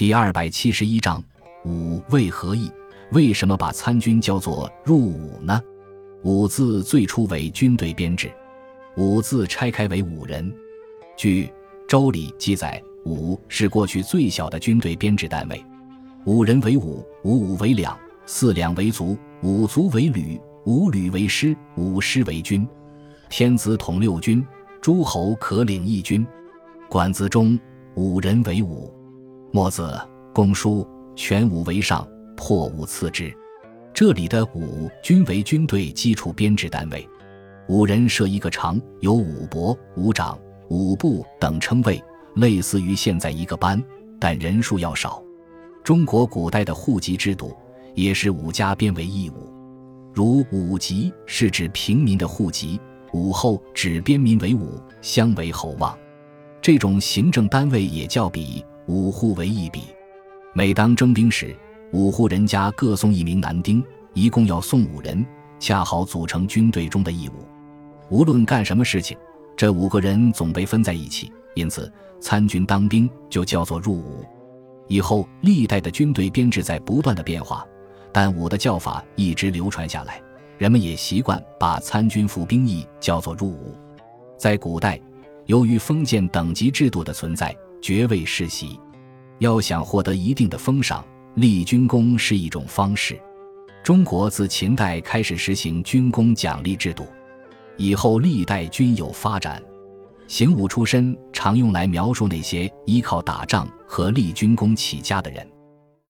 第二百七十一章武为何意？为什么把参军叫做入伍呢？伍字最初为军队编制，伍字拆开为五人。据《周礼》记载，伍是过去最小的军队编制单位。五人为伍，五伍为两，四两为卒，五卒为旅，五旅为师，五师为军。天子统六军，诸侯可领一军。管子中五人为伍。墨子公书全武为上，破武次之。这里的武均为军队基础编制单位，五人设一个长，有武伯、武长、武部等称谓，类似于现在一个班，但人数要少。中国古代的户籍制度也是武家编为义务，如武籍是指平民的户籍，武后指边民为武，乡为侯望。这种行政单位也叫比。五户为一比，每当征兵时，五户人家各送一名男丁，一共要送五人，恰好组成军队中的义务。无论干什么事情，这五个人总被分在一起，因此参军当兵就叫做入伍。以后历代的军队编制在不断的变化，但伍的叫法一直流传下来，人们也习惯把参军服兵役叫做入伍。在古代，由于封建等级制度的存在。爵位世袭，要想获得一定的封赏，立军功是一种方式。中国自秦代开始实行军功奖励制度，以后历代均有发展。行伍出身常用来描述那些依靠打仗和立军功起家的人。